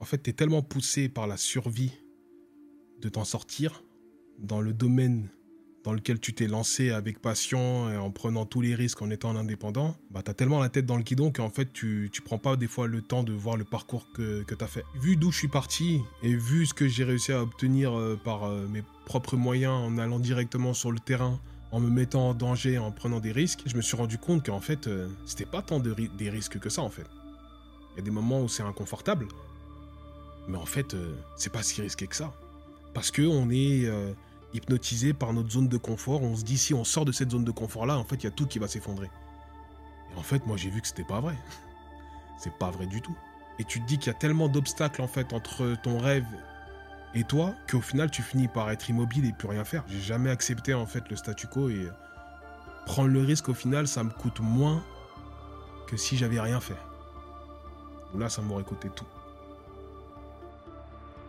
En fait, tu es tellement poussé par la survie de t'en sortir dans le domaine dans lequel tu t'es lancé avec passion et en prenant tous les risques en étant indépendant, bah t'as tellement la tête dans le guidon qu'en fait tu, tu prends pas des fois le temps de voir le parcours que, que t'as fait. Vu d'où je suis parti et vu ce que j'ai réussi à obtenir euh, par euh, mes propres moyens en allant directement sur le terrain, en me mettant en danger, en prenant des risques, je me suis rendu compte qu'en fait euh, c'était pas tant de des risques que ça en fait. Il y a des moments où c'est inconfortable, mais en fait c'est pas si risqué que ça. Parce que on est hypnotisé par notre zone de confort. On se dit si on sort de cette zone de confort là, en fait, il y a tout qui va s'effondrer. Et en fait, moi j'ai vu que c'était pas vrai. C'est pas vrai du tout. Et tu te dis qu'il y a tellement d'obstacles en fait entre ton rêve et toi qu'au final tu finis par être immobile et plus rien faire. J'ai jamais accepté en fait le statu quo et prendre le risque au final ça me coûte moins que si j'avais rien fait. Là ça m'aurait coûté tout.